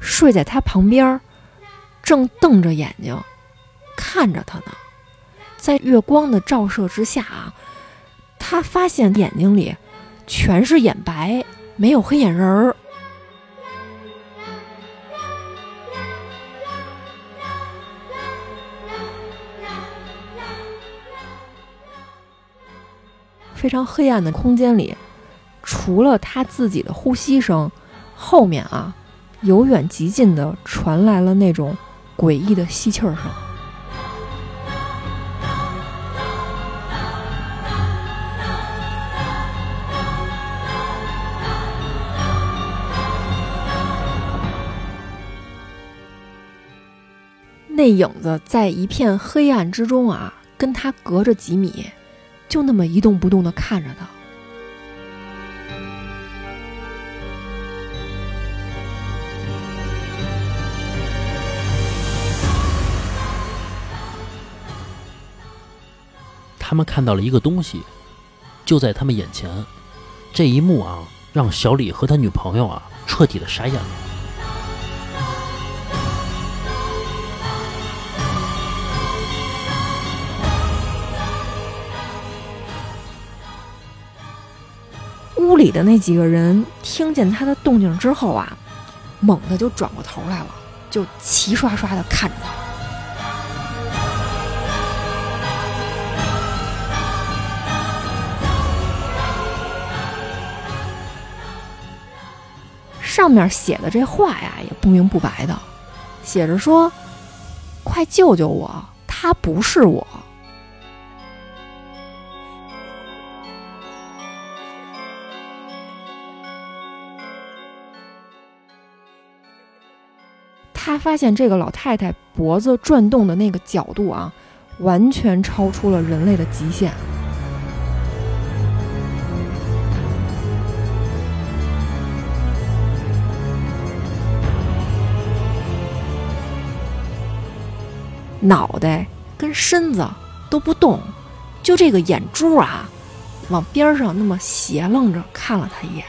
睡在他旁边，正瞪着眼睛看着他呢。在月光的照射之下啊，他发现眼睛里全是眼白，没有黑眼仁儿。非常黑暗的空间里，除了他自己的呼吸声，后面啊，由远及近的传来了那种诡异的吸气儿声。那影子在一片黑暗之中啊，跟他隔着几米。就那么一动不动的看着他，他们看到了一个东西，就在他们眼前。这一幕啊，让小李和他女朋友啊彻底的傻眼了。屋里的那几个人听见他的动静之后啊，猛地就转过头来了，就齐刷刷的看着他。上面写的这话呀，也不明不白的，写着说：“快救救我，他不是我。”他发现这个老太太脖子转动的那个角度啊，完全超出了人类的极限。脑袋跟身子都不动，就这个眼珠啊，往边上那么斜愣着看了他一眼。